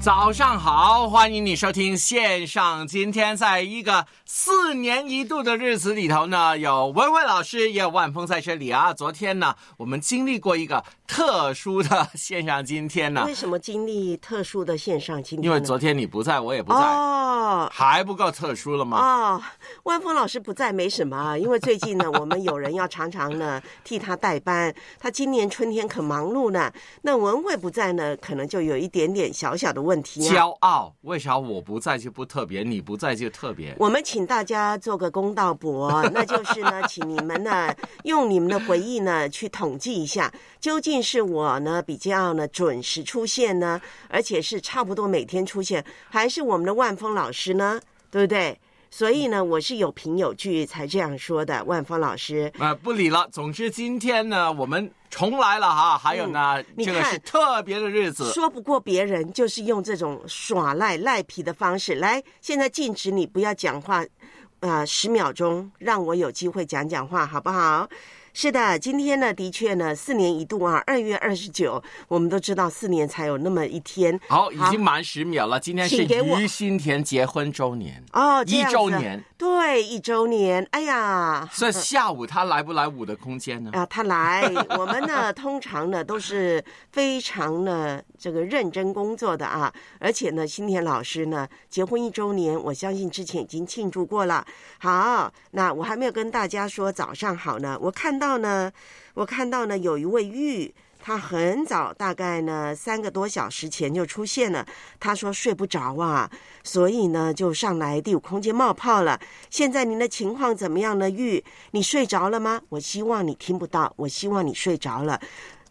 早上好，欢迎你收听线上。今天在一个四年一度的日子里头呢，有文慧老师，也有万峰在这里啊。昨天呢，我们经历过一个特殊的线上今天呢为，什么经历特殊的线上今天呢？因为昨天你不在，我也不在，哦还不够特殊了吗？哦，万峰老师不在没什么啊，因为最近呢，我们有人要常常呢替他代班，他今年春天可忙碌呢。那文慧不在呢，可能就有一点点小小的问题啊。骄傲，为啥我不在就不特别，你不在就特别？我们请大家做个公道博，那就是呢，请你们呢用你们的回忆呢去统计一下，究竟是我呢比较呢准时出现呢，而且是差不多每天出现，还是我们的万峰老师呢？对不对？所以呢，我是有凭有据才这样说的，万峰老师。呃，不理了。总之今天呢，我们重来了哈。还有呢，这个是特别的日子。说不过别人，就是用这种耍赖赖皮的方式来。现在禁止你不要讲话，呃，十秒钟，让我有机会讲讲话，好不好？是的，今天呢，的确呢，四年一度啊，二月二十九，我们都知道四年才有那么一天。好，已经满十秒了。今天是于新田结婚周年，哦，一周年。对，一周年。哎呀，所以下午他来不来我的空间呢？啊，他来，我们呢通常呢都是非常呢这个认真工作的啊，而且呢，新田老师呢结婚一周年，我相信之前已经庆祝过了。好，那我还没有跟大家说早上好呢，我看到呢，我看到呢有一位玉。他很早，大概呢三个多小时前就出现了。他说睡不着啊，所以呢就上来第五空间冒泡了。现在您的情况怎么样呢？玉，你睡着了吗？我希望你听不到，我希望你睡着了。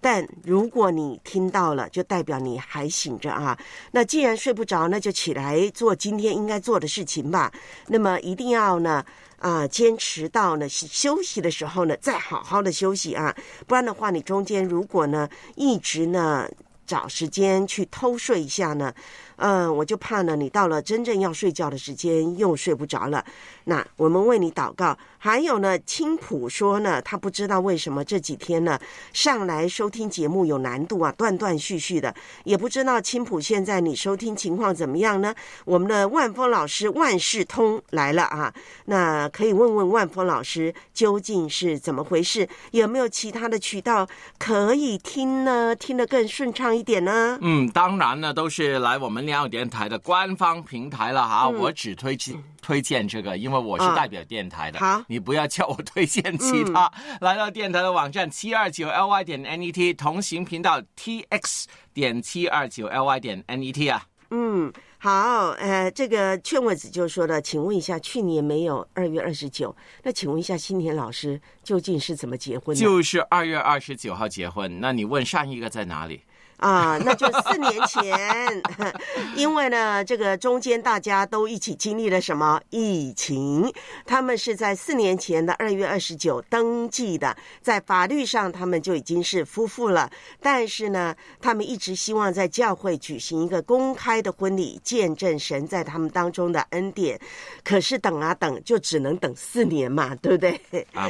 但如果你听到了，就代表你还醒着啊。那既然睡不着，那就起来做今天应该做的事情吧。那么一定要呢，啊、坚持到呢休息的时候呢，再好好的休息啊。不然的话，你中间如果呢一直呢找时间去偷睡一下呢，嗯，我就怕呢你到了真正要睡觉的时间又睡不着了。那我们为你祷告。还有呢，青浦说呢，他不知道为什么这几天呢上来收听节目有难度啊，断断续续的，也不知道青浦现在你收听情况怎么样呢？我们的万峰老师万事通来了啊，那可以问问万峰老师究竟是怎么回事？有没有其他的渠道可以听呢？听得更顺畅一点呢？嗯，当然呢，都是来我们两友电台的官方平台了哈。我只推荐推荐这个，因为我是代表电台的。好你不要叫我推荐其他。来到电台的网站七二九 ly 点 net 同行频道 tx 点七二九 ly 点 net 啊。嗯，好，呃，这个劝慰子就说了，请问一下，去年没有二月二十九，那请问一下，新田老师究竟是怎么结婚的？就是二月二十九号结婚，那你问上一个在哪里？啊，那就四年前，因为呢，这个中间大家都一起经历了什么疫情？他们是在四年前的二月二十九登记的，在法律上他们就已经是夫妇了。但是呢，他们一直希望在教会举行一个公开的婚礼，见证神在他们当中的恩典。可是等啊等，就只能等四年嘛，对不对？啊，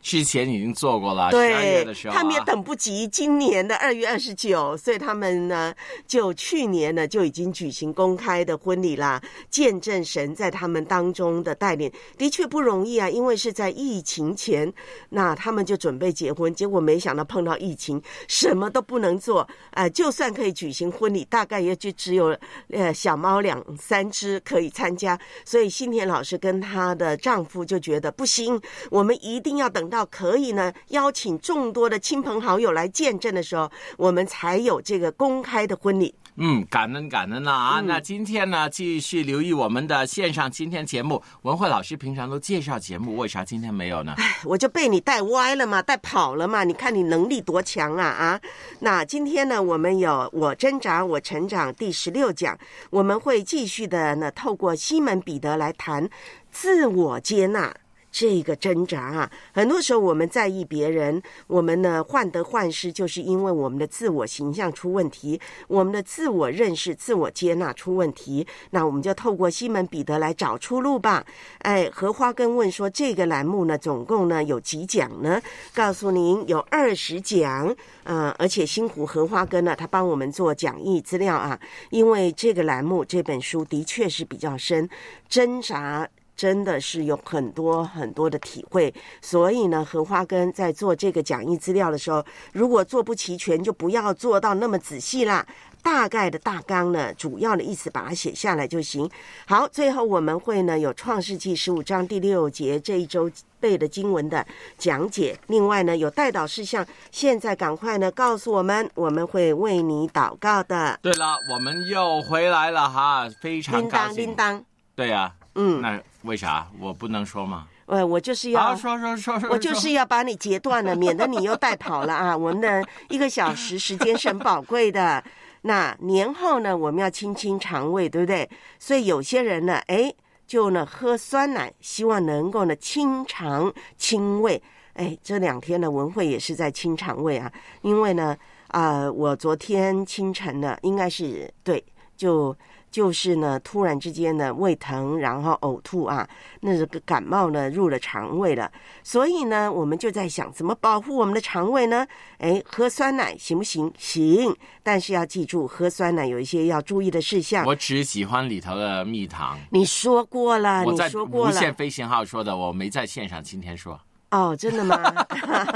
之前已经做过了，十二月对的时，候、啊，他们也等不及今年的二月二十九，所以他们呢，就去年呢就已经举行公开的婚礼啦，见证神在他们当中的带领，的确不容易啊，因为是在疫情前，那他们就准备结婚，结果没想到碰到疫情，什么都不能做，呃，就算可以举行婚礼，大概也就只有呃小猫两三只可以参加，所以新田老师跟她的丈夫就觉得不行，我们一定要等到可以呢邀请众多的亲朋好友来见证的时候，我们才有这个公开的婚礼。嗯，感恩感恩了啊！嗯那今天呢，继续留意我们的线上今天节目。文慧老师平常都介绍节目，为啥今天没有呢？我就被你带歪了嘛，带跑了嘛，你看你能力多强啊啊！那今天呢，我们有我挣扎我成长第十六讲，我们会继续的呢，透过西门彼得来谈自我接纳。这个挣扎啊，很多时候我们在意别人，我们呢患得患失，就是因为我们的自我形象出问题，我们的自我认识、自我接纳出问题。那我们就透过西门彼得来找出路吧。哎，荷花根问说，这个栏目呢，总共呢有几讲呢？告诉您有二十讲，呃，而且星湖荷花根呢，他帮我们做讲义资料啊，因为这个栏目这本书的确是比较深，挣扎。真的是有很多很多的体会，所以呢，荷花根在做这个讲义资料的时候，如果做不齐全，就不要做到那么仔细啦。大概的大纲呢，主要的意思把它写下来就行。好，最后我们会呢有创世纪十五章第六节这一周背的经文的讲解，另外呢有带导事项，现在赶快呢告诉我们，我们会为你祷告的。对了，我们又回来了哈，非常高叮当叮。当，对呀、嗯，那为啥我不能说吗？呃，我就是好，要。说说说说，我就是要把你截断了，免得你又带跑了啊！我们的一个小时时间是很宝贵的。那年后呢，我们要清清肠胃，对不对？所以有些人呢，哎，就呢喝酸奶，希望能够呢清肠清胃。哎，这两天呢，文慧也是在清肠胃啊，因为呢，啊、我昨天清晨呢，应该是对，就就是呢，突然之间呢胃疼，然后呕吐啊，那这个感冒呢入了肠胃了，所以呢，我们就在想怎么保护我们的肠胃呢？哎，喝酸奶行不行？行，但是要记住，喝酸奶有一些要注意的事项。我只喜欢里头的蜜糖。你说过了，你说过了无限飞行号说的，我没在线上今天说，哦，真的吗？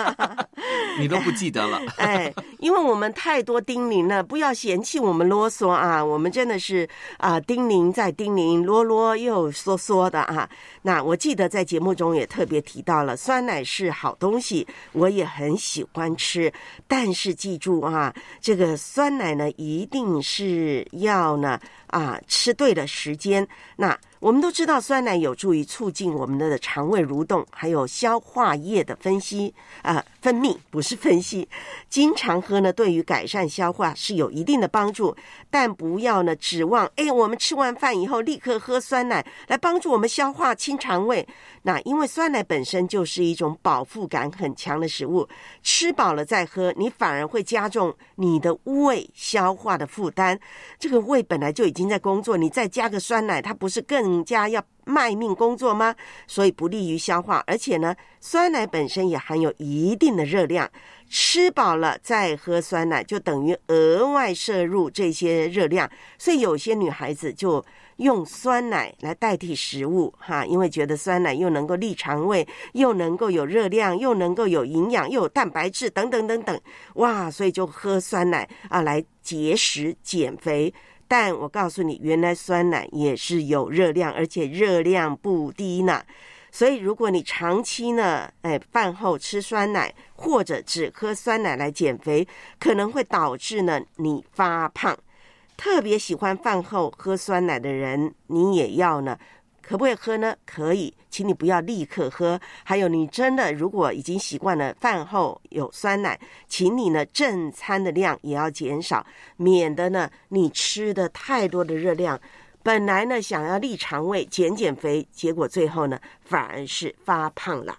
你都不记得了。哎，因为我们太多叮咛了，不要嫌弃我们啰嗦啊！我们真的是啊、叮咛再叮咛，啰啰又嗦嗦的啊。那我记得在节目中也特别提到了，酸奶是好东西，我也很喜欢吃。但是记住啊，这个酸奶呢，一定是要呢啊吃对了时间。那我们都知道，酸奶有助于促进我们的肠胃蠕动，还有消化液的分析啊、分泌，不是分析。经常喝呢，对于改善消化是有一定的帮助，但不要呢指望哎，我们吃完饭以后立刻喝酸奶来帮助我们消化清肠胃。那因为酸奶本身就是一种饱腹感很强的食物，吃饱了再喝，你反而会加重你的胃消化的负担。这个胃本来就已经在工作，你再加个酸奶，它不是更加要卖命工作吗？所以不利于消化，而且呢，酸奶本身也含有一定的热量。吃饱了再喝酸奶，就等于额外摄入这些热量，所以有些女孩子就用酸奶来代替食物，哈，因为觉得酸奶又能够利肠胃，又能够有热量，又能够有营养，又有蛋白质等等等等，哇，所以就喝酸奶啊来节食减肥。但我告诉你，原来酸奶也是有热量，而且热量不低呢。所以，如果你长期呢，哎，饭后吃酸奶，或者只喝酸奶来减肥，可能会导致呢你发胖。特别喜欢饭后喝酸奶的人，你也要呢，可不可以喝呢？可以，请你不要立刻喝。还有，你真的如果已经习惯了饭后有酸奶，请你呢正餐的量也要减少，免得呢你吃的太多的热量。本来呢想要利肠胃、减减肥，结果最后呢反而是发胖了。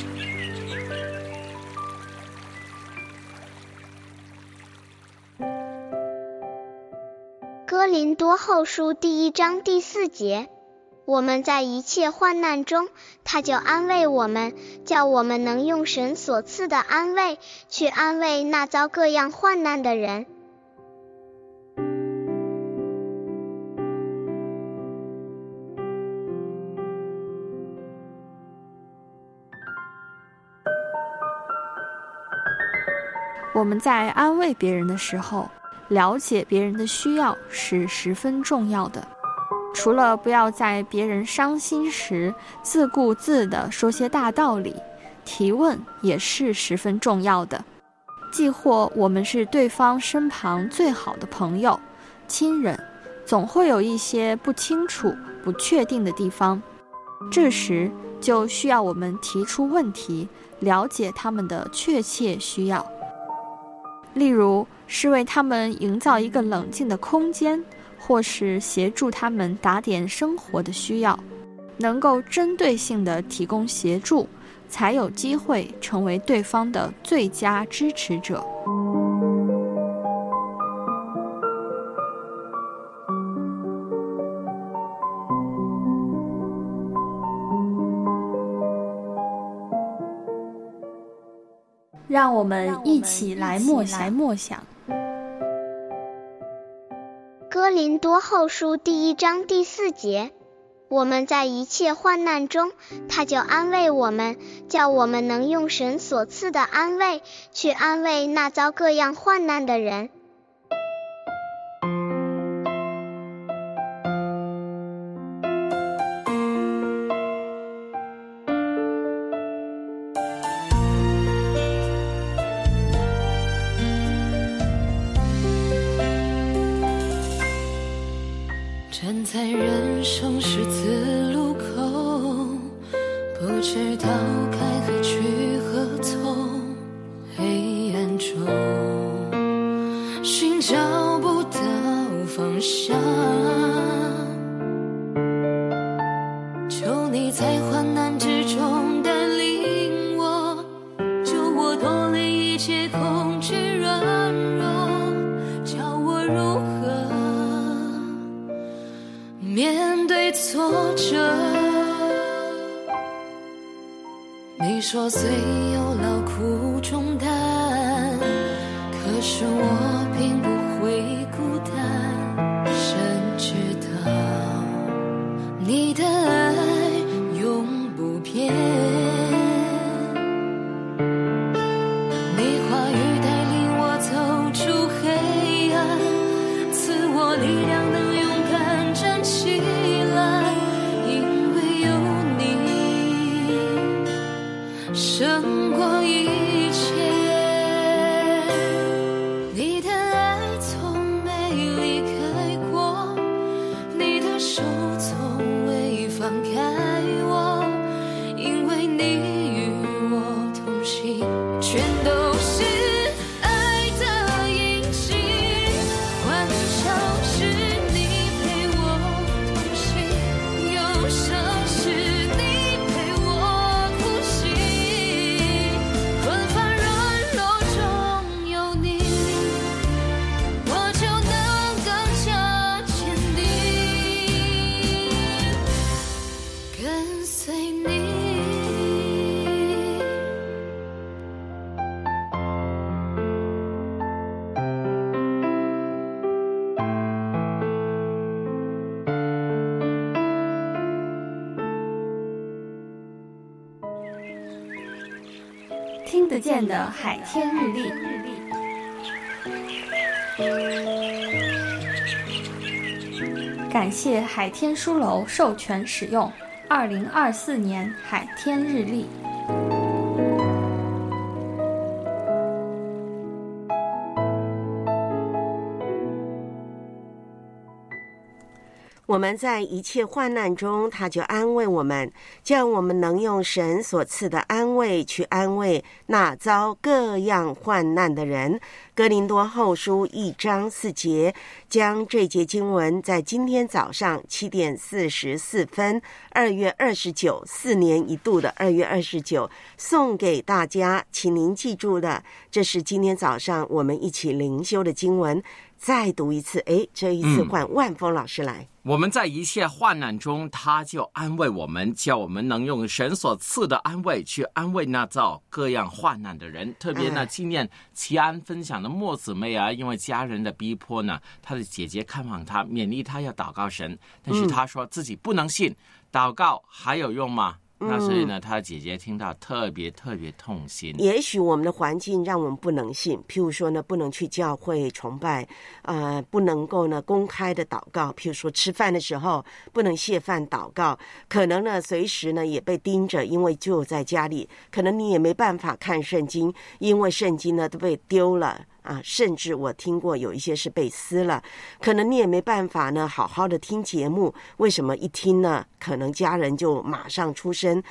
哥林多后书第一章第四节，我们在一切患难中，他就安慰我们，叫我们能用神所赐的安慰，去安慰那遭各样患难的人。我们在安慰别人的时候，了解别人的需要是十分重要的。除了不要在别人伤心时自顾自地说些大道理，提问也是十分重要的。既或我们是对方身旁最好的朋友、亲人，总会有一些不清楚、不确定的地方，这时就需要我们提出问题，了解他们的确切需要。例如，是为他们营造一个冷静的空间，或是协助他们打点生活的需要，能够针对性的提供协助，才有机会成为对方的最佳支持者。让我们一起来默想多后书第一章第四节，我们在一切患难中，他就安慰我们，叫我们能用神所赐的安慰，去安慰那遭各样患难的人。你的爱永不变，谢海天书楼授权使用二零二四年海天日历。我们在一切患难中，他就安慰我们，叫我们能用神所赐的安慰去安慰那遭各样患难的人。哥林多后书一章四节，将这节经文在今天早上七点四十四分，二月二十九，四年一度的二月二十九，送给大家，请您记住了，这是今天早上我们一起灵修的经文。再读一次，哎，这一次换万峰老师来。我们在一切患难中，他就安慰我们，叫我们能用神所赐的安慰去安慰那遭各样患难的人。特别呢，纪念齐安分享的莫姊妹啊，因为家人的逼迫呢，她的姐姐看望她，勉励她要祷告神，但是她说自己不能信，祷告还有用吗？那所以呢，他姐姐听到特别特别痛心。也许我们的环境让我们不能信，譬如说呢，不能去教会崇拜，呃，不能够呢公开的祷告，譬如说吃饭的时候不能谢饭祷告，可能呢随时呢也被盯着，因为就在家里，可能你也没办法看圣经，因为圣经呢都被丢了。啊，甚至我听过有一些是被撕了，可能你也没办法呢，好好的听节目。为什么一听呢？可能家人就马上出声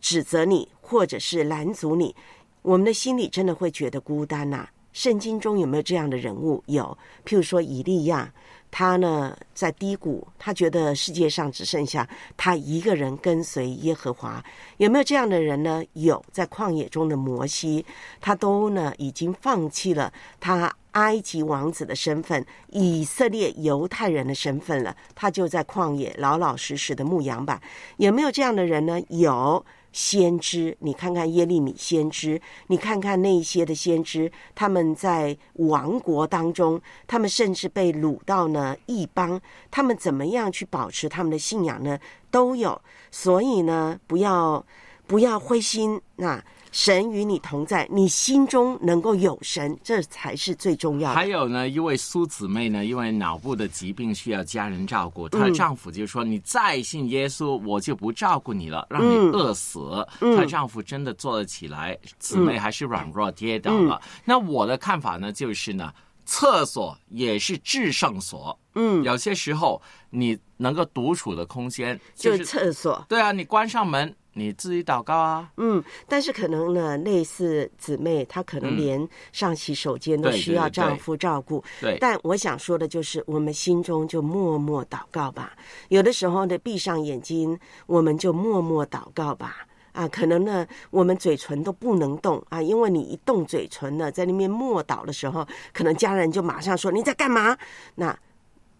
指责你，或者是拦阻你。我们的心里真的会觉得孤单呐。圣经中有没有这样的人物？有，譬如说以利亚。他呢，在低谷，他觉得世界上只剩下他一个人跟随耶和华。有没有这样的人呢？有，在旷野中的摩西，他都呢已经放弃了他埃及王子的身份、以色列犹太人的身份了，他就在旷野老老实实的牧羊吧。有没有这样的人呢？有。先知，你看看耶利米先知，你看看那些的先知，他们在王国当中，他们甚至被掳到呢异邦，他们怎么样去保持他们的信仰呢？都有，所以呢，不要不要灰心那。神与你同在，你心中能够有神，这才是最重要的。还有呢，一位苏姊妹呢，因为脑部的疾病需要家人照顾，她的丈夫就说：“你再信耶稣，我就不照顾你了，让你饿死。”她丈夫真的坐了起来，姊妹还是软弱跌倒了。那我的看法呢，就是呢，厕所也是至圣所。嗯，有些时候你能够独处的空间就是厕所。对啊，你关上门。你自己祷告啊，嗯，但是可能呢，类似姊妹，她可能连上洗手间都需要丈夫照顾。对，但我想说的就是，我们心中就默默祷告吧。有的时候呢，闭上眼睛，我们就默默祷告吧。啊，可能呢，我们嘴唇都不能动啊，因为你一动嘴唇呢，在那边默祷的时候，可能家人就马上说你在干嘛？那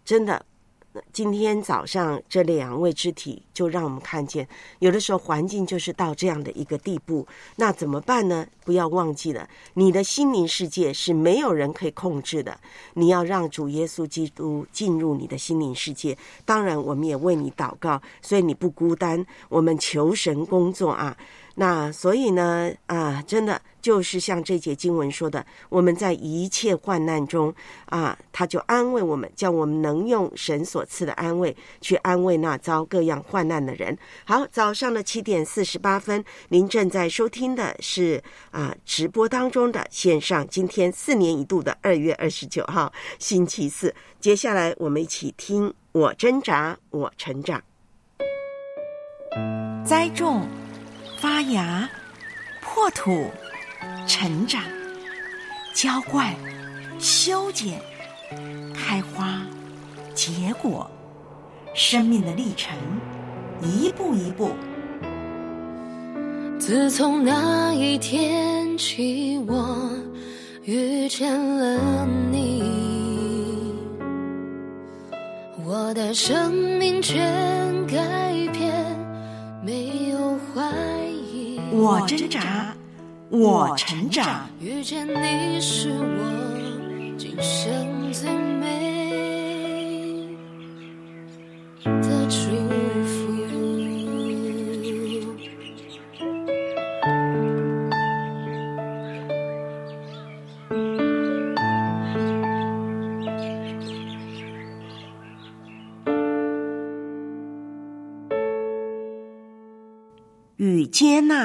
真的。今天早上这两位肢体就让我们看见，有的时候环境就是到这样的一个地步，那怎么办呢？不要忘记了，你的心灵世界是没有人可以控制的，你要让主耶稣基督进入你的心灵世界。当然，我们也为你祷告，所以你不孤单。我们求神工作啊。那所以呢，啊，真的就是像这节经文说的，我们在一切患难中啊，他就安慰我们，叫我们能用神所赐的安慰去安慰那遭各样患难的人。好，早上的七点四十八分，您正在收听的是啊直播当中的线上，今天四年一度的二月二十九号星期四，接下来我们一起听我挣扎，我成长，栽种。发芽、破土、成长、浇灌、修剪、开花、结果，生命的历程，一步一步。自从那一天起，我遇见了你，我的生命全改变，没有怀。我挣扎，我成长。遇见你是我今生最美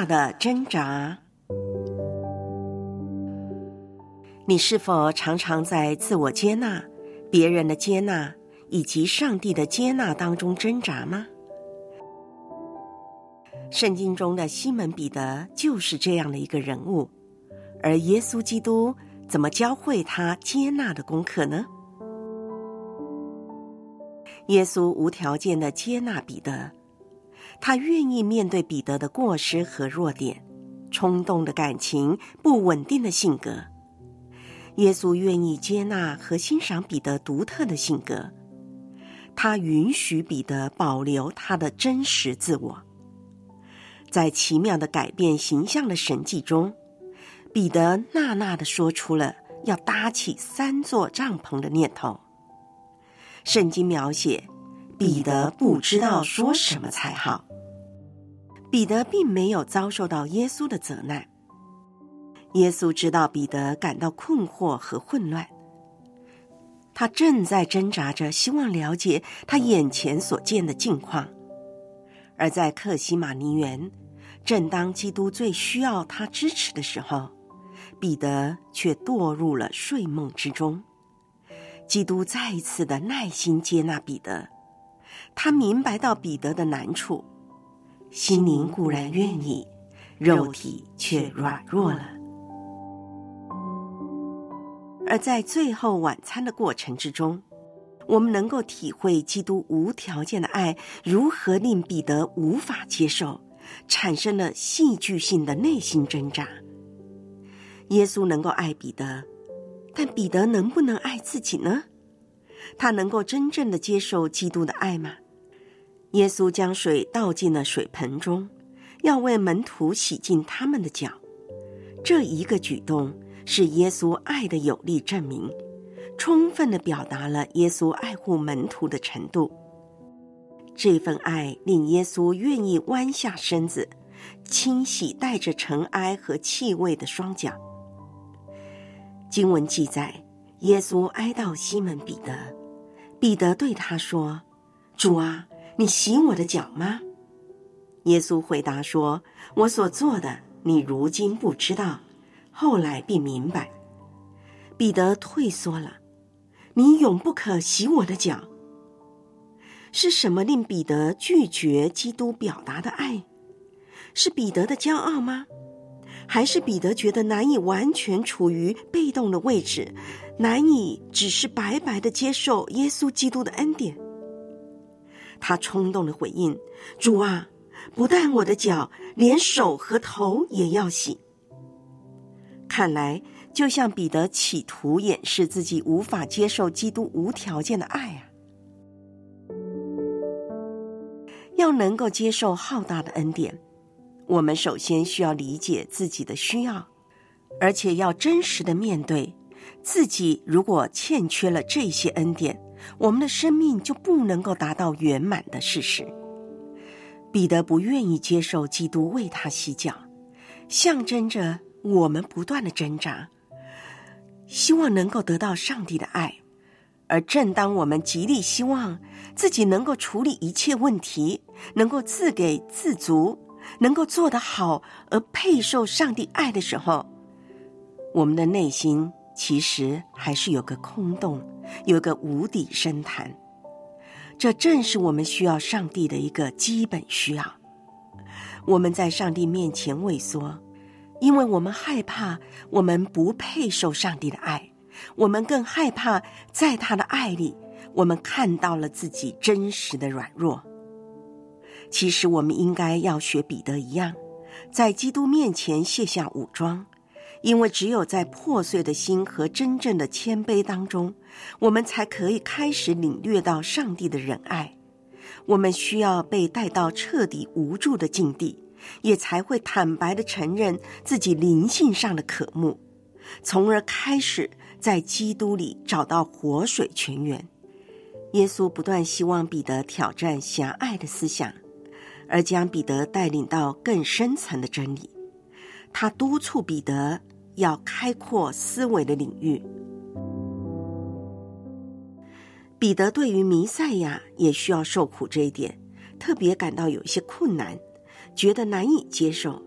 的挣扎，你是否常常在自我接纳、别人的接纳以及上帝的接纳当中挣扎吗？圣经中的西门彼得就是这样的一个人物，而耶稣基督怎么教会他接纳的功课呢？耶稣无条件的接纳彼得，他愿意面对彼得的过失和弱点、冲动的感情、不稳定的性格。耶稣愿意接纳和欣赏彼得独特的性格，他允许彼得保留他的真实自我。在奇妙的改变形象的神迹中，彼得呐呐的说出了要搭起三座帐篷的念头。圣经描写彼得不知道说什么才好。彼得并没有遭受到耶稣的责难。耶稣知道彼得感到困惑和混乱，他正在挣扎着，希望了解他眼前所见的境况。而在克西马尼园。正当基督最需要他支持的时候，彼得却堕入了睡梦之中。基督再一次的耐心接纳彼得，他明白到彼得的难处，心灵固然愿意，肉体却软弱了。而在最后晚餐的过程之中，我们能够体会基督无条件的爱如何令彼得无法接受。产生了戏剧性的内心挣扎。耶稣能够爱彼得，但彼得能不能爱自己呢？他能够真正的接受基督的爱吗？耶稣将水倒进了水盆中，要为门徒洗净他们的脚。这一个举动是耶稣爱的有力证明，充分的表达了耶稣爱护门徒的程度。这份爱令耶稣愿意弯下身子，清洗带着尘埃和气味的双脚。经文记载，耶稣哀悼西门彼得，彼得对他说：“主啊，你洗我的脚吗？”耶稣回答说：“我所做的，你如今不知道，后来必明白。”彼得退缩了：“你永不可洗我的脚。”是什么令彼得拒绝基督表达的爱？是彼得的骄傲吗？还是彼得觉得难以完全处于被动的位置，难以只是白白的接受耶稣基督的恩典？他冲动的回应：“主啊，不但我的脚，连手和头也要洗。”看来，就像彼得企图掩饰自己无法接受基督无条件的爱啊。要能够接受浩大的恩典，我们首先需要理解自己的需要，而且要真实的面对自己。如果欠缺了这些恩典，我们的生命就不能够达到圆满的事实。彼得不愿意接受基督为他洗脚，象征着我们不断的挣扎，希望能够得到上帝的爱。而正当我们极力希望自己能够处理一切问题，能够自给自足，能够做得好而配受上帝爱的时候，我们的内心其实还是有个空洞，有个无底深潭。这正是我们需要上帝的一个基本需要。我们在上帝面前畏缩，因为我们害怕我们不配受上帝的爱。我们更害怕，在他的爱里，我们看到了自己真实的软弱。其实，我们应该要学彼得一样，在基督面前卸下武装，因为只有在破碎的心和真正的谦卑当中，我们才可以开始领略到上帝的仁爱。我们需要被带到彻底无助的境地，也才会坦白的承认自己灵性上的渴慕，从而开始。在基督里找到活水泉源。耶稣不断希望彼得挑战狭隘的思想，而将彼得带领到更深层的真理。他督促彼得要开阔思维的领域。彼得对于弥赛亚也需要受苦这一点，特别感到有一些困难，觉得难以接受。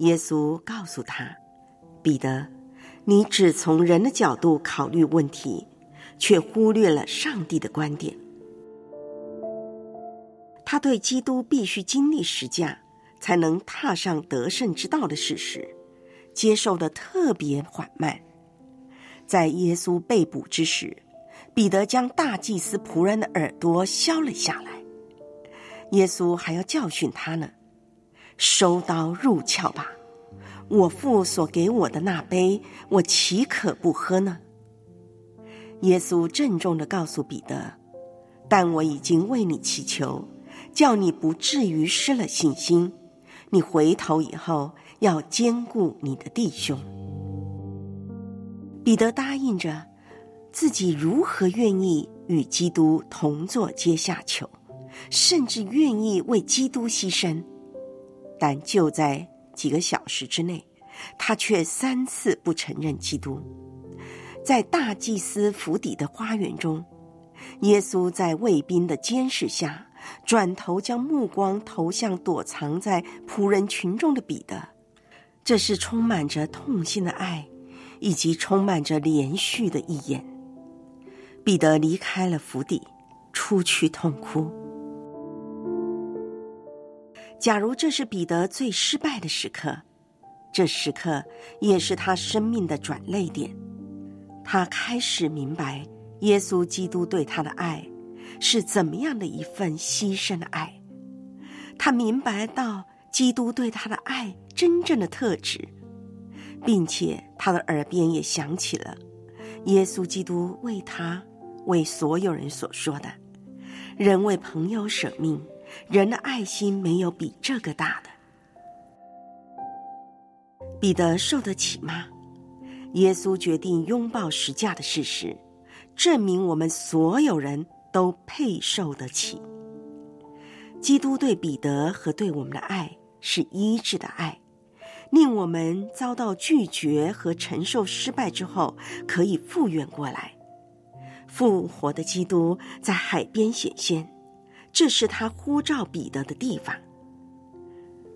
耶稣告诉他：“彼得。”你只从人的角度考虑问题，却忽略了上帝的观点。他对基督必须经历十架才能踏上得胜之道的事实，接受的特别缓慢。在耶稣被捕之时，彼得将大祭司仆人的耳朵削了下来。耶稣还要教训他呢，收刀入鞘吧。我父所给我的那杯，我岂可不喝呢？耶稣郑重的告诉彼得：“但我已经为你祈求，叫你不至于失了信心。你回头以后，要兼顾你的弟兄。”彼得答应着，自己如何愿意与基督同坐阶下囚，甚至愿意为基督牺牲，但就在。几个小时之内，他却三次不承认基督。在大祭司府邸的花园中，耶稣在卫兵的监视下，转头将目光投向躲藏在仆人群中的彼得。这是充满着痛心的爱，以及充满着连续的一眼。彼得离开了府邸，出去痛哭。假如这是彼得最失败的时刻，这时刻也是他生命的转泪点。他开始明白耶稣基督对他的爱是怎么样的一份牺牲的爱。他明白到基督对他的爱真正的特质，并且他的耳边也响起了耶稣基督为他、为所有人所说的：“人为朋友舍命。”人的爱心没有比这个大的。彼得受得起吗？耶稣决定拥抱十架的事实，证明我们所有人都配受得起。基督对彼得和对我们的爱是一致的爱，令我们遭到拒绝和承受失败之后可以复原过来。复活的基督在海边显现。这是他呼召彼得的地方。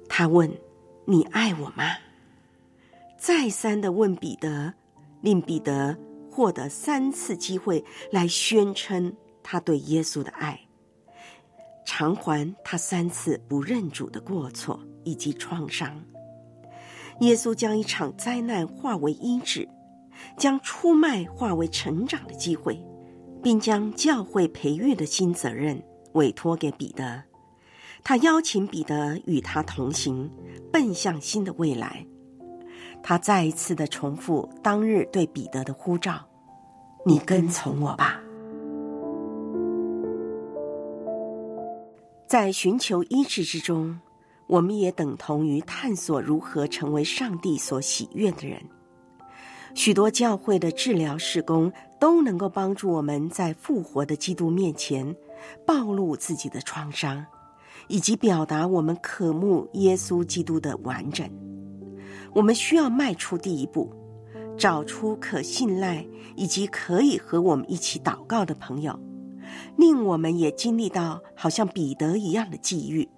他问：“你爱我吗？”再三的问彼得，令彼得获得三次机会来宣称他对耶稣的爱，偿还他三次不认主的过错以及创伤。耶稣将一场灾难化为医治，将出卖化为成长的机会，并将教会培育的新责任。委托给彼得，他邀请彼得与他同行，奔向新的未来。他再一次的重复当日对彼得的呼召：“你跟从我吧。”在寻求医治之中，我们也等同于探索如何成为上帝所喜悦的人。许多教会的治疗事工都能够帮助我们在复活的基督面前。暴露自己的创伤，以及表达我们渴慕耶稣基督的完整。我们需要迈出第一步，找出可信赖以及可以和我们一起祷告的朋友，令我们也经历到好像彼得一样的际遇。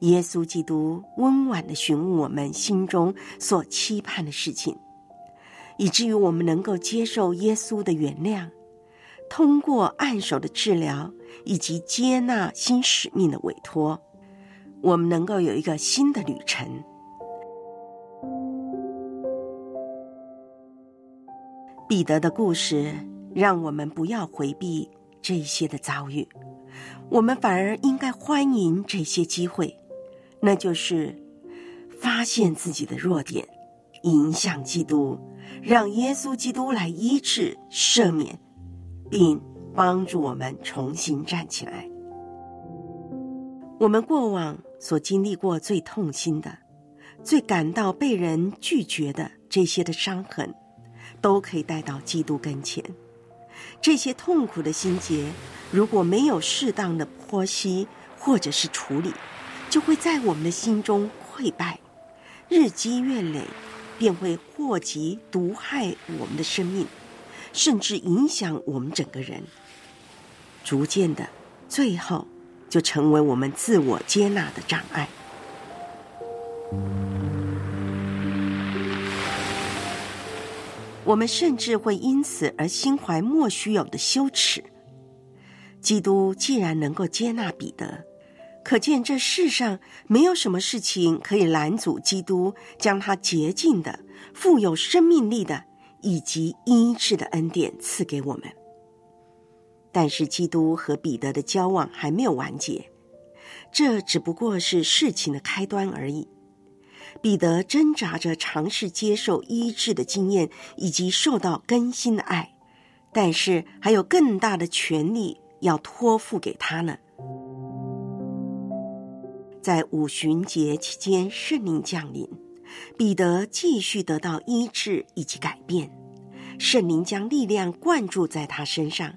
耶稣基督温婉的询问我们心中所期盼的事情，以至于我们能够接受耶稣的原谅，通过按手的治疗。以及接纳新使命的委托，我们能够有一个新的旅程。彼得的故事让我们不要回避这些的遭遇，我们反而应该欢迎这些机会，那就是发现自己的弱点，影响基督，让耶稣基督来医治、赦免，并。帮助我们重新站起来。我们过往所经历过最痛心的、最感到被人拒绝的这些的伤痕，都可以带到基督跟前。这些痛苦的心结，如果没有适当的剖析或者是处理，就会在我们的心中溃败，日积月累，便会祸及毒害我们的生命。甚至影响我们整个人，逐渐的，最后就成为我们自我接纳的障碍。我们甚至会因此而心怀莫须有的羞耻。基督既然能够接纳彼得，可见这世上没有什么事情可以拦阻基督将他洁净的、富有生命力的以及医治的恩典赐给我们。但是，基督和彼得的交往还没有完结，这只不过是事情的开端而已。彼得挣扎着尝试接受医治的经验以及受到更新的爱，但是还有更大的权利要托付给他呢。在五旬节期间，圣灵降临，彼得继续得到医治以及改变。圣灵将力量灌注在他身上，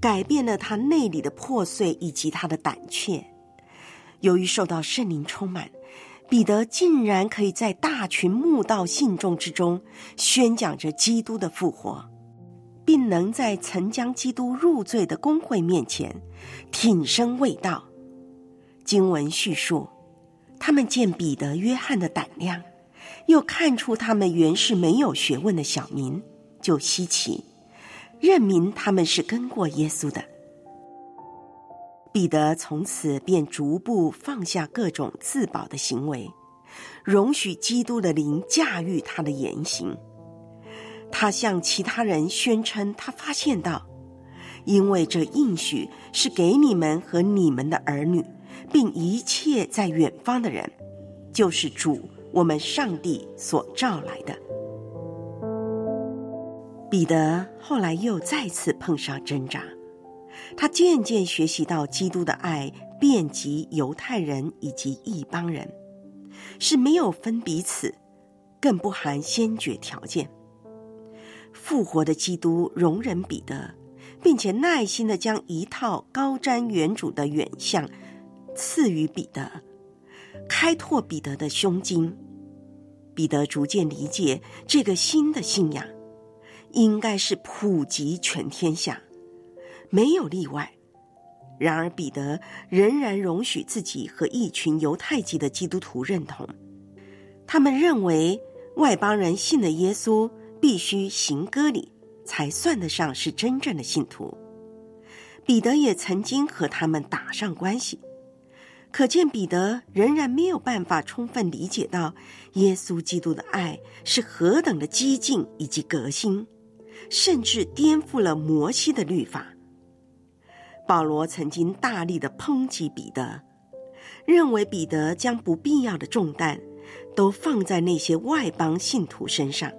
改变了他内里的破碎以及他的胆怯。由于受到圣灵充满。彼得竟然可以在大群慕道信众之中宣讲着基督的复活，并能在曾将基督入罪的公会面前挺身卫道。经文叙述，他们见彼得、约翰的胆量，又看出他们原是没有学问的小民，就稀奇，认明他们是跟过耶稣的。彼得从此便逐步放下各种自保的行为，容许基督的灵驾驭他的言行。他向其他人宣称，他发现到，因为这应许是给你们和你们的儿女，并一切在远方的人，就是主我们上帝所召来的。彼得后来又再次碰上挣扎。他渐渐学习到基督的爱遍及犹太人以及异邦人，是没有分彼此，更不含先决条件。复活的基督容忍彼得，并且耐心的将一套高瞻远瞩的远相赐予彼得，开拓彼得的胸襟。彼得逐渐理解这个新的信仰，应该是普及全天下。没有例外。然而，彼得仍然容许自己和一群犹太籍的基督徒认同。他们认为外邦人信了耶稣，必须行割礼，才算得上是真正的信徒。彼得也曾经和他们打上关系，可见彼得仍然没有办法充分理解到耶稣基督的爱是何等的激进以及革新，甚至颠覆了摩西的律法。保罗曾经大力的抨击彼得，认为彼得将不必要的重担都放在那些外邦信徒身上。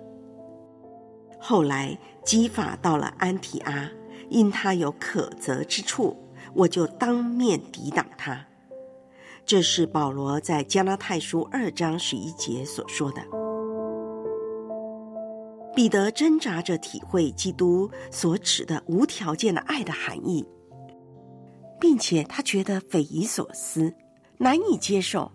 后来基法到了安提阿，因他有可责之处，我就当面抵挡他。这是保罗在加拉太书二章十一节所说的。彼得挣扎着体会基督所指的无条件的爱的含义。并且他觉得匪夷所思，难以接受。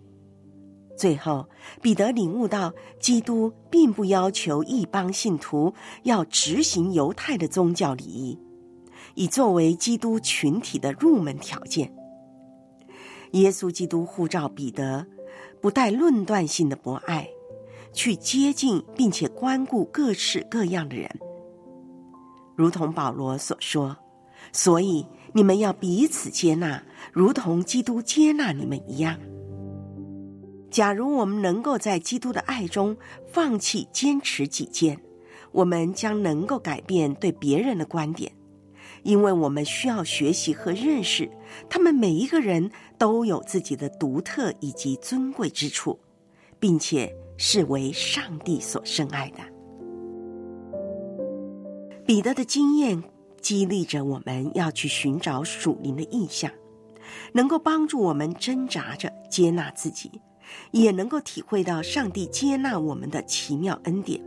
最后，彼得领悟到，基督并不要求一帮信徒要执行犹太的宗教礼仪，以作为基督群体的入门条件。耶稣基督呼召彼得，不带论断性的博爱，去接近并且关顾各式各样的人，如同保罗所说。所以。你们要彼此接纳，如同基督接纳你们一样。假如我们能够在基督的爱中放弃坚持己见，我们将能够改变对别人的观点，因为我们需要学习和认识，他们每一个人都有自己的独特以及尊贵之处，并且是为上帝所深爱的。彼得的经验。激励着我们要去寻找属灵的意象，能够帮助我们挣扎着接纳自己，也能够体会到上帝接纳我们的奇妙恩典。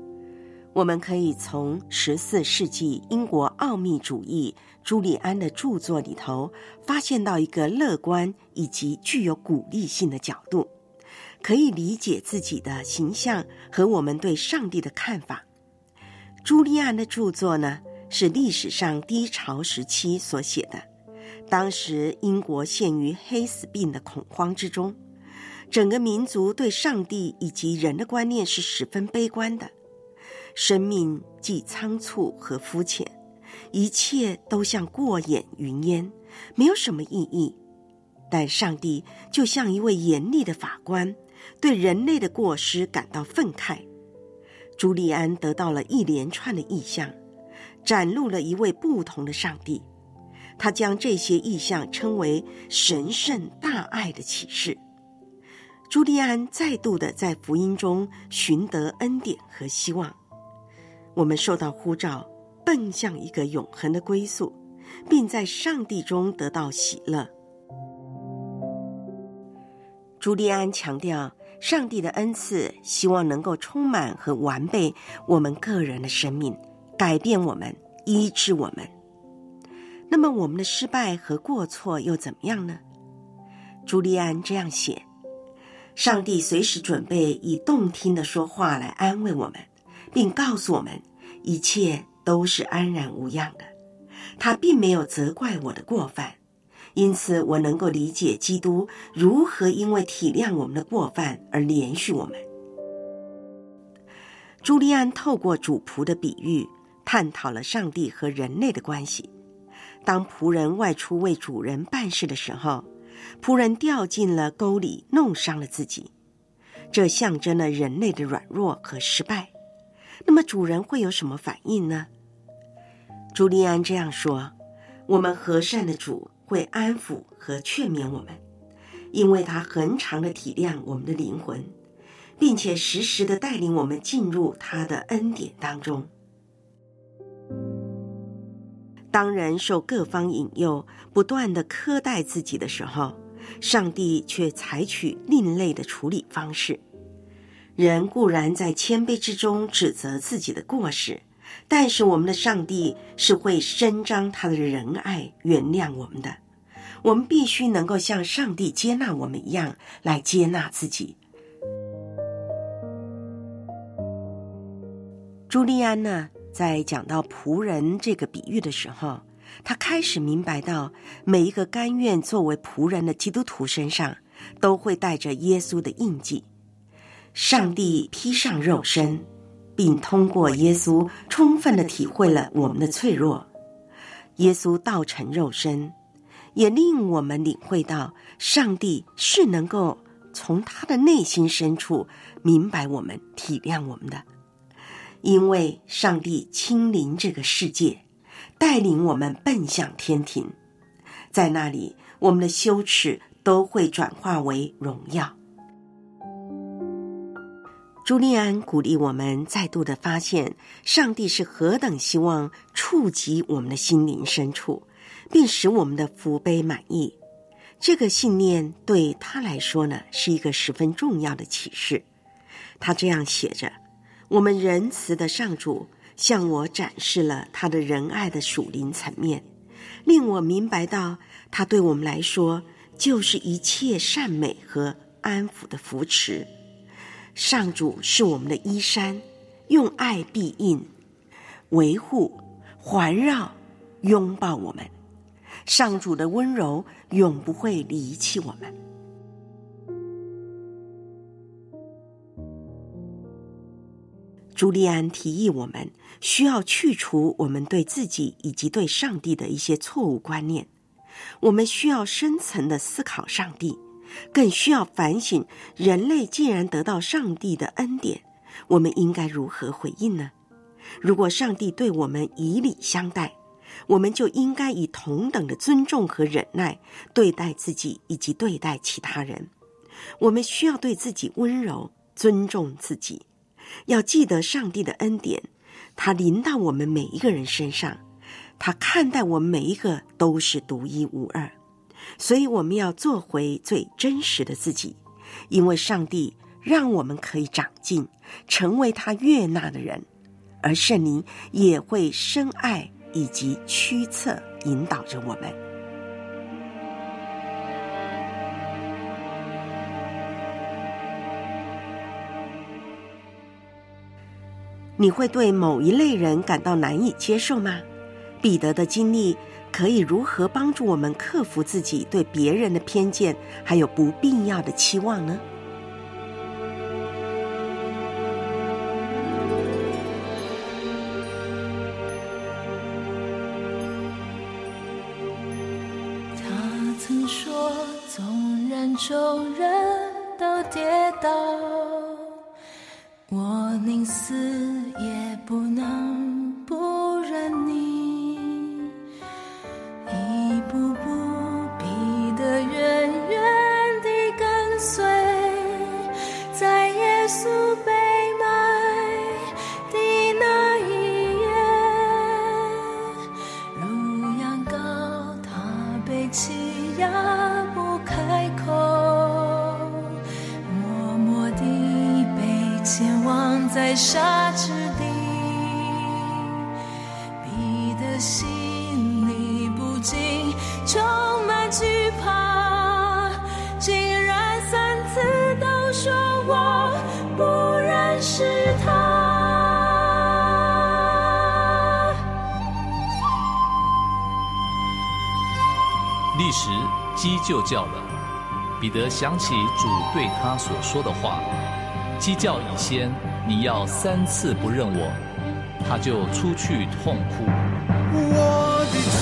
我们可以从十四世纪英国奥秘主义朱利安的著作里头，发现到一个乐观以及具有鼓励性的角度，可以理解自己的形象和我们对上帝的看法。朱利安的著作呢？是历史上低潮时期所写的。当时英国陷于黑死病的恐慌之中，整个民族对上帝以及人的观念是十分悲观的。生命既仓促和肤浅，一切都像过眼云烟，没有什么意义。但上帝就像一位严厉的法官，对人类的过失感到愤慨。朱利安得到了一连串的意象，展露了一位不同的上帝。他将这些意象称为神圣大爱的启示。朱利安再度的在福音中寻得恩典和希望。我们受到呼召，奔向一个永恒的归宿，并在上帝中得到喜乐。朱利安强调，上帝的恩赐希望能够充满和完备我们个人的生命，改变我们，医治我们。那么，我们的失败和过错又怎么样呢？朱利安这样写：上帝随时准备以动听的说话来安慰我们，并告诉我们一切都是安然无恙的。他并没有责怪我的过犯，因此我能够理解基督如何因为体谅我们的过犯而怜恤我们。朱利安透过主仆的比喻，探讨了上帝和人类的关系。当仆人外出为主人办事的时候，仆人掉进了沟里，弄伤了自己，这象征了人类的软弱和失败。那么主人会有什么反应呢？朱利安这样说：“我们和善的主会安抚和劝勉我们，因为他恒常的体谅我们的灵魂，并且时时的带领我们进入他的恩典当中。”当人受各方引诱，不断的苛待自己的时候，上帝却采取另类的处理方式。人固然在谦卑之中指责自己的过失，但是我们的上帝是会伸张他的仁爱，原谅我们的。我们必须能够像上帝接纳我们一样来接纳自己。朱利安呢？在讲到仆人这个比喻的时候，他开始明白到，每一个甘愿作为仆人的基督徒身上，都会带着耶稣的印记。上帝披上肉身，并通过耶稣充分的体会了我们的脆弱。耶稣道成肉身，也令我们领会到，上帝是能够从他的内心深处明白我们、体谅我们的。因为上帝亲临这个世界，带领我们奔向天庭，在那里，我们的羞耻都会转化为荣耀。朱利安鼓励我们再度的发现，上帝是何等希望触及我们的心灵深处，并使我们的福杯满意。这个信念对他来说呢，是一个十分重要的启示。他这样写着。我们仁慈的上主向我展示了他的仁爱的属灵层面，令我明白到他对我们来说就是一切善美和安抚的扶持。上主是我们的衣衫，用爱庇应、维护、环绕、拥抱我们。上主的温柔永不会离弃我们。朱利安提议，我们需要去除我们对自己以及对上帝的一些错误观念。我们需要深层的思考上帝，更需要反省：人类既然得到上帝的恩典，我们应该如何回应呢？如果上帝对我们以礼相待，我们就应该以同等的尊重和忍耐对待自己以及对待其他人。我们需要对自己温柔，尊重自己。要记得上帝的恩典，他临到我们每一个人身上，他看待我们每一个都是独一无二，所以我们要做回最真实的自己，因为上帝让我们可以长进，成为他悦纳的人，而圣灵也会深爱以及驱策引导着我们。你会对某一类人感到难以接受吗？彼得的经历可以如何帮助我们克服自己对别人的偏见还有不必要的期望呢？他曾说纵然骤然都跌倒我宁死鸡就叫了。彼得想起主对他所说的话：“鸡叫以先，你要三次不认我。”他就出去痛哭。我的主，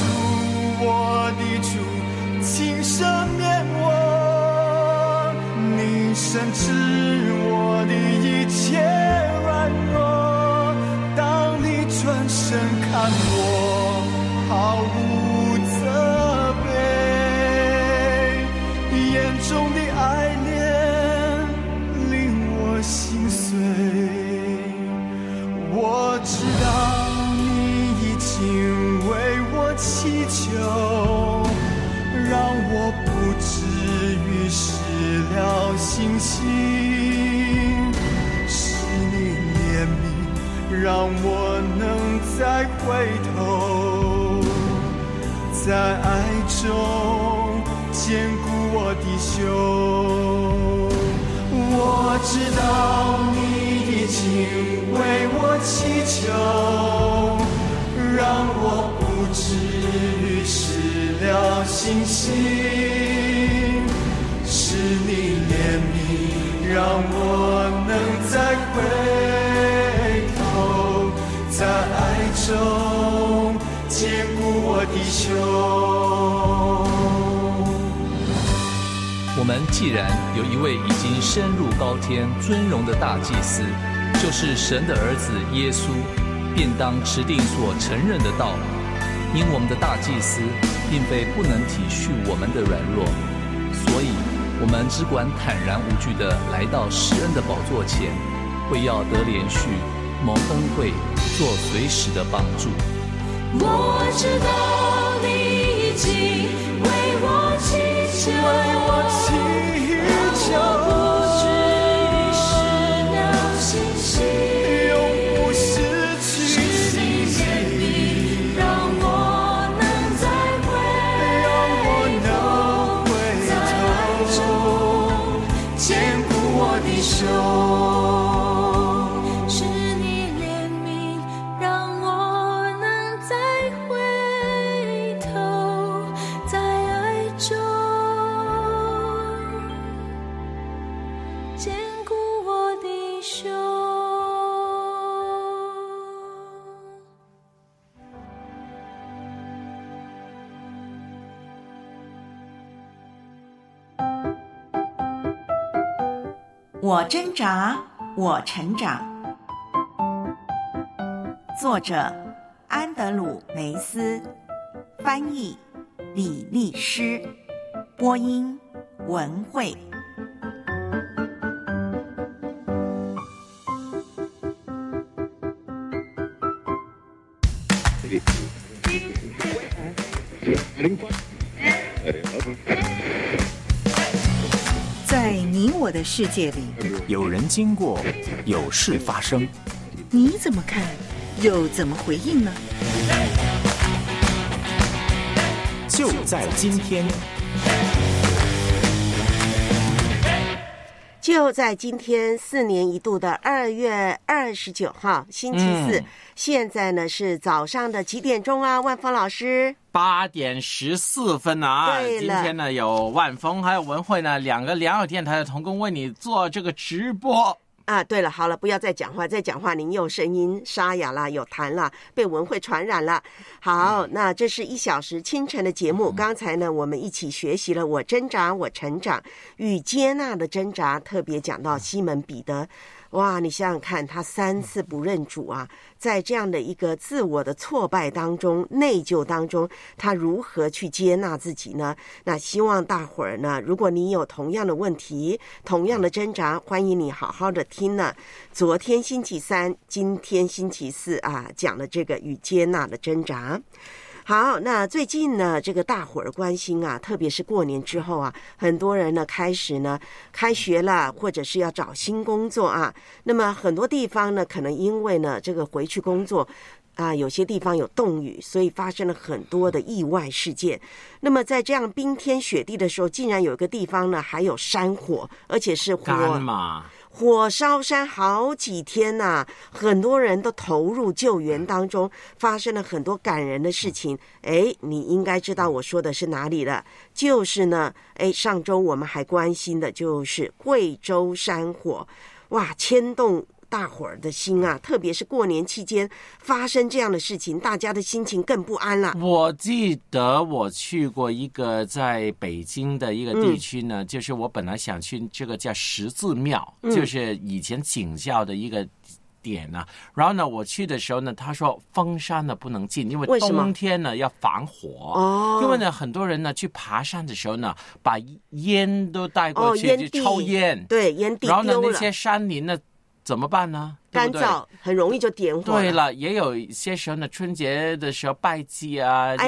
我的主，请赦免我，你深知我的一切软弱。当你转身看我，毫无心。是你怜悯，让我能再回头，在爱中坚固我的胸。我知道你已经为我祈求，让我不至于失了信心。让我能再回头，在爱中坚固我的胸。我们既然有一位已经升入高天尊荣的大祭司，就是神的儿子耶稣，便当持定所承认的道。因我们的大祭司并非不能体恤我们的软弱，我们只管坦然无惧地来到施恩的宝座前，为要得连续蒙恩惠，做随时的帮助。我知道你已经为我祈求，挣扎，我成长。作者：安德鲁·梅斯，翻译：李丽诗，播音：文慧。的世界里，有人经过，有事发生。你怎么看，又怎么回应呢？就在今天，就在今天四年一度的二月二十九号星期四，嗯现在呢是早上的几点钟啊？万峰老师，八点十四分啊！今天呢有万峰还有文慧呢两个良友电台的童工为你做这个直播。啊，对了，好了，不要再讲话，再讲话您又声音沙哑了，有痰了，被蚊会传染了。好，那这是一小时清晨的节目。刚才呢，我们一起学习了我挣扎，我成长与接纳的挣扎，特别讲到西门彼得。哇，你想想看，他三次不认主啊，在这样的一个自我的挫败当中、内疚当中，他如何去接纳自己呢？那希望大伙儿呢，如果你有同样的问题、同样的挣扎，欢迎你好好的听呢。昨天星期三，今天星期四啊，讲的这个与接纳的挣扎。好，那最近呢，这个大伙儿关心啊，特别是过年之后啊，很多人呢开始呢开学了，或者是要找新工作啊。那么很多地方呢，可能因为呢这个回去工作啊，有些地方有冻雨，所以发生了很多的意外事件。那么在这样冰天雪地的时候，竟然有一个地方呢还有山火，而且是火干嘛？火烧山好几天呐、很多人都投入救援当中，发生了很多感人的事情。哎，你应该知道我说的是哪里了？就是呢，哎，上周我们还关心的就是贵州山火，哇，牵动大伙儿的心啊！特别是过年期间发生这样的事情，大家的心情更不安了。我记得我去过一个在北京的一个地区呢，就是我本来想去这个叫十字庙，嗯就是以前景教的一个。点呢、然后呢，我去的时候呢，他说封山呢不能进，因为冬天呢要防火。哦因为呢，很多人呢去爬山的时候呢，把烟都带过哦，去，抽烟。对，烟蒂然后呢，那些山林呢怎么办呢？干燥，很容易就点火。对。了，也有一些时候呢，春节的时候拜祭啊，哎，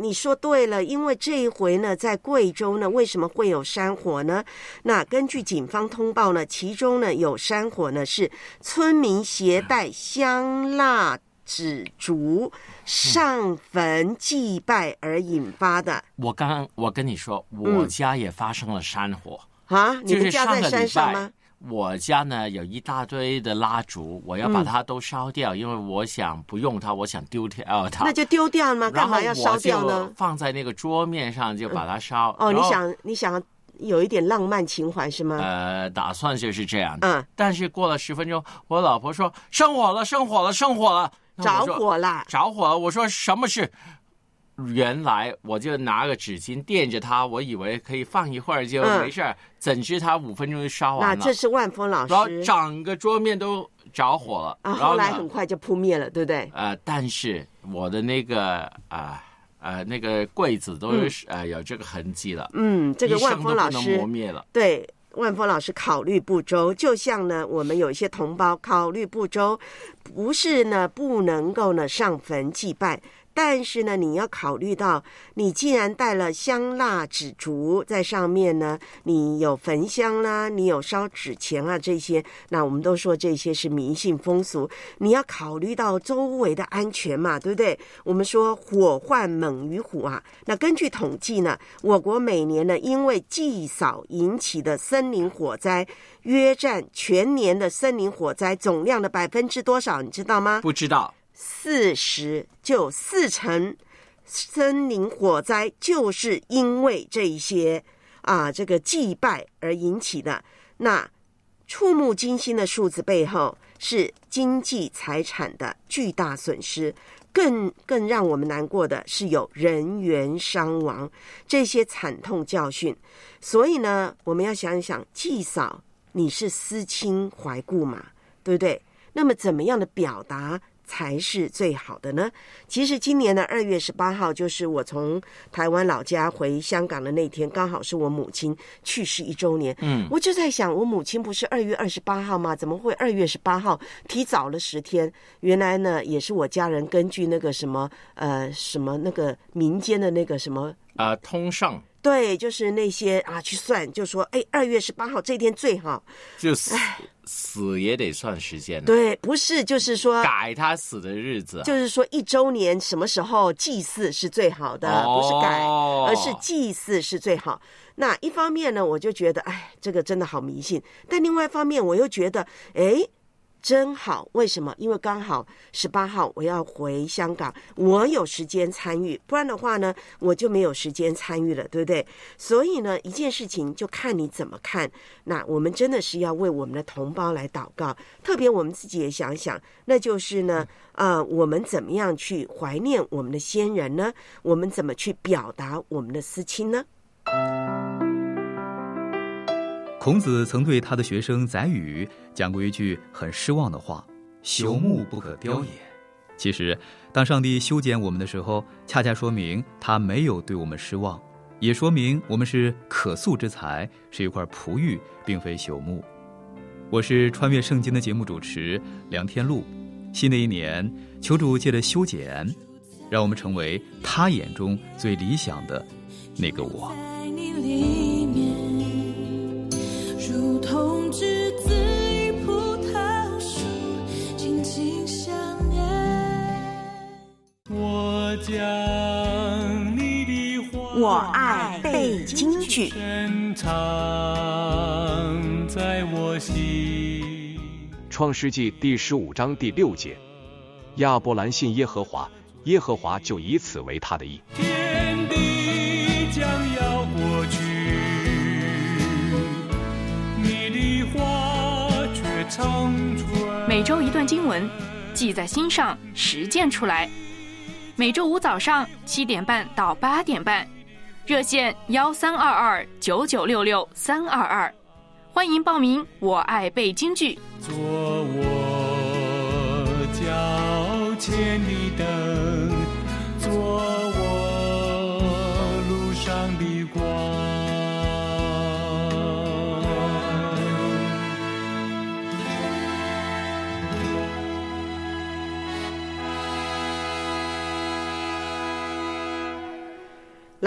你说对了，因为这一回呢，在贵州呢，为什么会有山火呢？那根据警方通报呢，其中呢有山火呢是村民携带香蜡纸烛上坟祭拜而引发的我刚刚我跟你说，我家也发生了山火，啊！你就是们家在山上吗？。我家呢有一大堆的蜡烛，我要把它都烧掉，因为我想不用它，我想丢掉它。那就丢掉吗？干嘛要烧掉呢？放在那个桌面上就把它烧。哦，你想你想有一点浪漫情怀是吗？呃，打算就是这样。嗯，但是过了十分钟，我老婆说生火了，生火了，生火了，着火了！着火了。我说什么事？原来我就拿个纸巾垫着它，我以为可以放一会儿就嗯没事儿，怎知它五分钟就烧完了。那这是万峰老然后师整个桌面都着火了。啊，然后后来很快就扑灭了，对不对？呃，但是我的那个啊呃那个柜子都是、呃有这个痕迹了，嗯，这个万峰老师磨灭了。对，万峰老师考虑不周，就像呢，我们有一些同胞考虑不周，不是呢不能够呢上坟祭拜。但是呢，你要考虑到，你既然带了香蜡纸烛在上面呢，你有焚香啦，你有烧纸钱啊这些，那我们都说这些是迷信风俗，你要考虑到周围的安全嘛，对不对？我们说火患猛于虎啊。那根据统计呢，我国每年呢因为祭扫引起的森林火灾，约占全年的森林火灾总量的百分之多少？你知道吗？不知道，四十，就四成森林火灾就是因为这一些啊这个祭拜而引起的。那触目惊心的数字背后是经济财产的巨大损失。更更让我们难过的是有人员伤亡，这些惨痛教训。所以呢，我们要想一想，祭扫你是思亲怀故嘛，对不对？那么怎么样的表达才是最好的呢？其实今年的二月十八号，就是我从台湾老家回香港的那天，刚好是我母亲去世一周年。嗯，我就在想，我母亲不是二月二十八号吗？怎么会二月十八号提早了十天？原来呢，也是我家人根据那个什么呃什么那个民间的那个什么呃，通胜对，就是那些啊去算，就说哎，二月十八号这天最好。就死死也得算时间了，对，不是，就是说改他死的日子，就是说一周年什么时候祭祀是最好的，哦不是改，而是祭祀是最好。那一方面呢，我就觉得，哎，这个真的好迷信；但另外一方面，我又觉得，哎，真好，为什么？因为刚好十八号我要回香港，我有时间参与，不然的话呢，我就没有时间参与了，对不对？所以呢，一件事情就看你怎么看。那我们真的是要为我们的同胞来祷告，特别我们自己也想想，那就是呢，呃，我们怎么样去怀念我们的先人呢？我们怎么去表达我们的思亲呢？孔子曾对他的学生宰予讲过一句很失望的话：“朽木不可雕也。”其实，当上帝修剪我们的时候，恰恰说明他没有对我们失望，也说明我们是可塑之才，是一块璞玉，并非朽木。我是穿越圣经的节目主持梁天禄。新的一年，求主借着修剪，让我们成为他眼中最理想的那个我。我爱背京剧。深藏在我心。创世纪第十五章第六节，亚伯兰信耶和华，耶和华就以此为他的意。天地将要过去，你的话却长存。每周一段经文，记在心上，实践出来。每周五早上七点半到八点半，热线幺三二二九九六六三二二，欢迎报名。我爱背京剧。做我脚前的，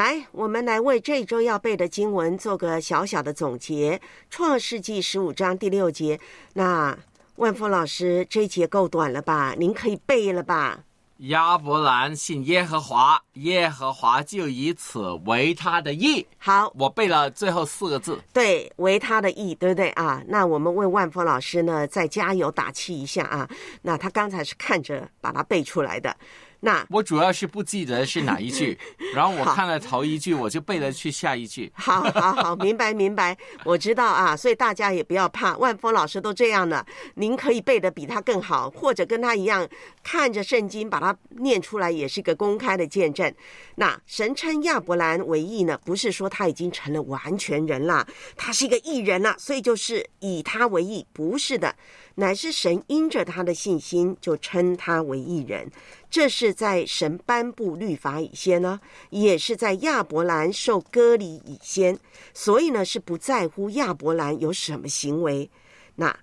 来，我们来为这周要背的经文做个小小的总结，《创世纪》十五章第六节。那万峰老师，这一节够短了吧？您可以背了吧？亚伯兰信耶和华，耶和华就以此为他的义。好，我背了最后四个字。对，为他的义，对不对啊？那我们为万峰老师呢，再加油打气一下啊！那他刚才是看着把它背出来的。那我主要是不记得是哪一句，然后我看了头一句，我就背了去下一句。好，好，好，明白，明白，我知道啊，所以大家也不要怕，万峰老师都这样了，您可以背得比他更好，或者跟他一样，看着圣经把它念出来，也是一个公开的见证。那神称亚伯兰为义呢，不是说他已经成了完全人了，他是一个义人了，所以就是以他为义，不是的，乃是神因着他的信心就称他为义人。这是在神颁布律法以先呢，也是在亚伯兰受割礼以先，所以呢是不在乎亚伯兰有什么行为。那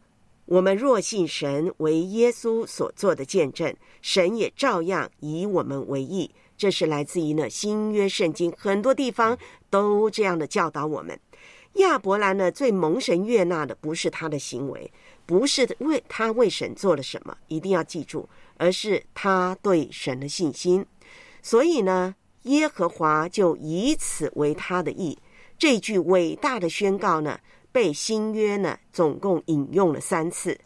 我们若信神为耶稣所做的见证，神也照样以我们为义。这是来自于呢新约圣经很多地方都这样的教导我们。亚伯兰呢最蒙神悦纳的不是他的行为，不是为他为神做了什么，一定要记住。而是他对神的信心，所以呢，耶和华就以此为他的意。这句伟大的宣告呢，被新约呢总共引用了三次：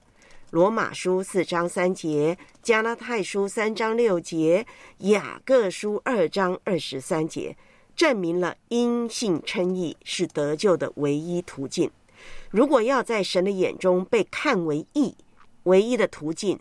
罗马书四章三节，加拉太书三章六节，雅各书二章二十三节，证明了因信称义是得救的唯一途径。如果要在神的眼中被看为义，唯一的途径。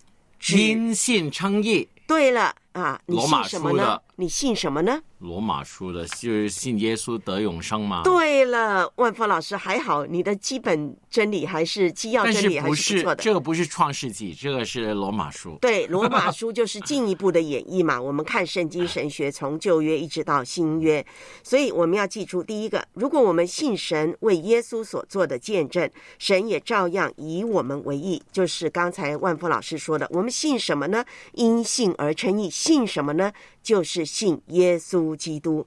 因信称义。对了啊，你罗马信什么呢？你信什么呢？罗马书的就是信耶稣得永生吗？对了，万峰老师还好，你的基本真理还是基要真理还是不错的。这个不是创世纪，这个是罗马书。对，罗马书就是进一步的演绎嘛。我们看圣经神学，从旧约一直到新约，所以我们要记住，第一个，如果我们信神为耶稣所做的见证，神也照样以我们为义。就是刚才万峰老师说的，我们信什么呢？因信而称义。信什么呢？就是信耶稣基督。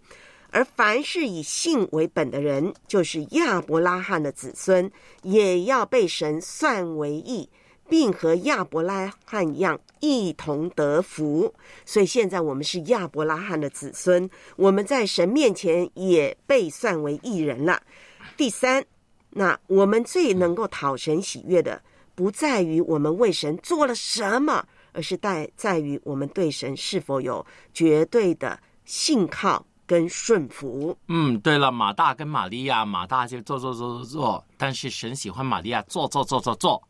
而凡是以信为本的人，就是亚伯拉罕的子孙，也要被神算为义。并和亚伯拉罕一样一同得福，所以现在我们是亚伯拉罕的子孙，我们在神面前也被算为义人了。第三，那我们最能够讨神喜悦的，不在于我们为神做了什么，而是在在于我们对神是否有绝对的信靠跟顺服。嗯，对了，马大跟玛利亚，马大就做做做做做，但是神喜欢玛利亚做做做做做，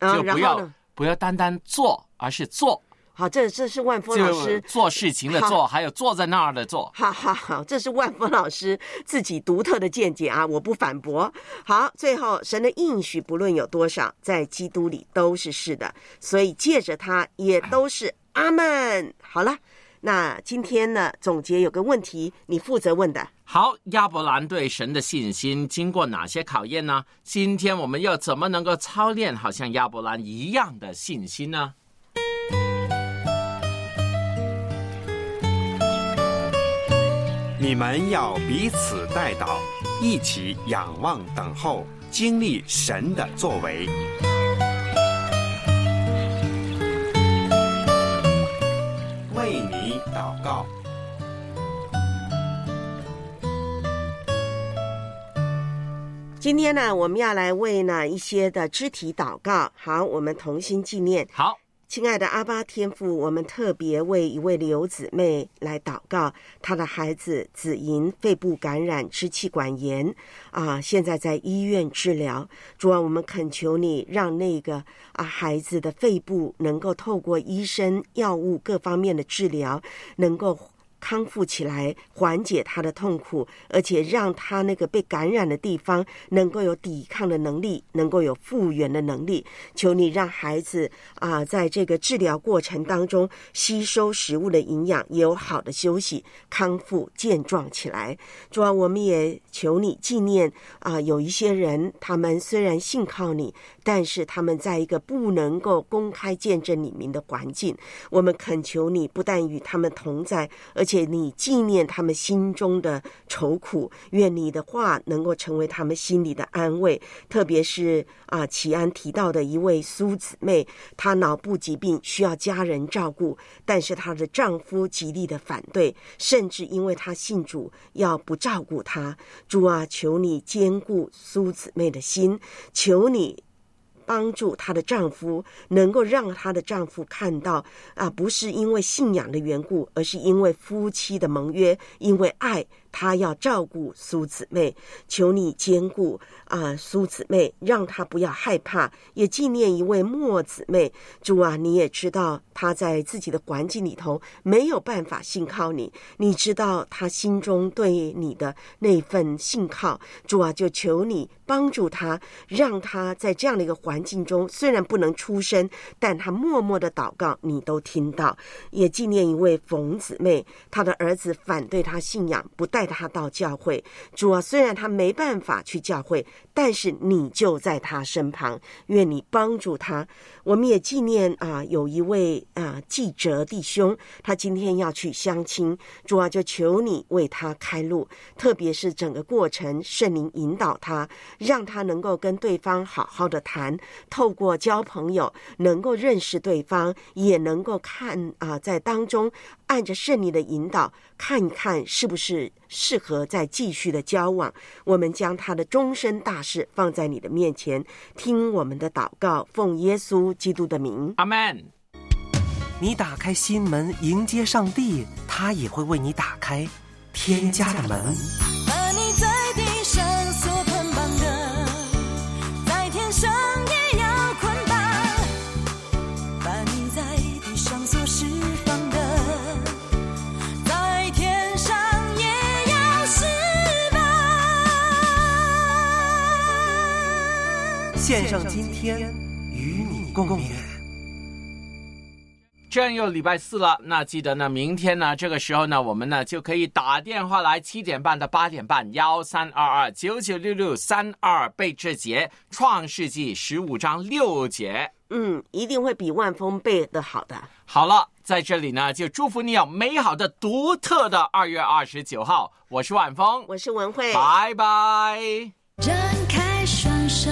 啊就不要不要单单做，而是做，好，这这是万峰老师做事情的做，还有坐在那儿的做。好好好，这是万峰老师自己独特的见解啊，我不反驳。好，最后神的应许不论有多少，在基督里都是是的，所以借着它也都是阿门。好了，那今天呢，总结有个问题，你负责问的。好，亚伯兰对神的信心经过哪些考验呢？今天我们又怎么能够操练好像亚伯兰一样的信心呢？你们要彼此带祷，一起仰望等候，经历神的作为。为你祷告。今天呢，我们要来为呢一些的肢体祷告。好，我们同心纪念。好，亲爱的阿巴天父，我们特别为一位刘姊妹来祷告，她的孩子子莹肺部感染支气管炎啊，现在在医院治疗。主啊，我们恳求你，让那个啊孩子的肺部能够透过医生、药物各方面的治疗，能够。康复起来，缓解他的痛苦，而且让他那个被感染的地方能够有抵抗的能力，能够有复原的能力。求你让孩子啊、在这个治疗过程当中吸收食物的营养，也有好的休息，康复健壮起来。主啊，我们也求你纪念啊、有一些人，他们虽然信靠你，但是他们在一个不能够公开见证你名的环境，我们恳求你不但与他们同在，而且你纪念他们心中的愁苦，愿你的话能够成为他们心里的安慰。特别是啊，齐安提到的一位苏姊妹，她脑部疾病需要家人照顾，但是她的丈夫极力的反对，甚至因为她信主，要不照顾她。主啊，求你兼顾苏姊妹的心，求你。帮助她的丈夫，能够让她的丈夫看到啊，不是因为信仰的缘故，而是因为夫妻的盟约，因为爱，他要照顾苏姊妹。求你兼顾啊，苏姊妹，让她不要害怕，也纪念一位莫姊妹。主啊，你也知道她在自己的环境里头没有办法信靠你，你知道她心中对你的那份信靠。主啊，就求你帮助她，让她在这样的一个环境中，虽然不能出声，但她默默的祷告，你都听到。也纪念一位冯姊妹，她的儿子反对她信仰，不带他到教会。主啊，虽然他没办法去教会，但是你就在他身旁，愿你帮助他。我们也纪念啊，有一位啊记者弟兄，他今天要去相亲，主啊，就求你为他开路，特别是整个过程，圣灵引导他，让他能够跟对方好好的谈，透过交朋友，能够认识对方，也能够看啊，在当中按着圣灵的引导，看一看是不是适合再继续的交往。我们将他的终身大事放在你的面前，听我们的祷告，奉耶稣基督的名，阿门。你打开心门迎接上帝，他也会为你打开天家的门。献上今天与你共勉。这又礼拜四了，那记得呢，明天呢，这个时候呢，我们呢就可以打电话来，七点半到八点半，幺三二二九九六六三二背这节创世纪十五章六节。嗯，一定会比万峰背的好的。好了，在这里呢，就祝福你有美好的、独特的二月二十九号。我是万峰，我是文慧，拜拜。张开双手。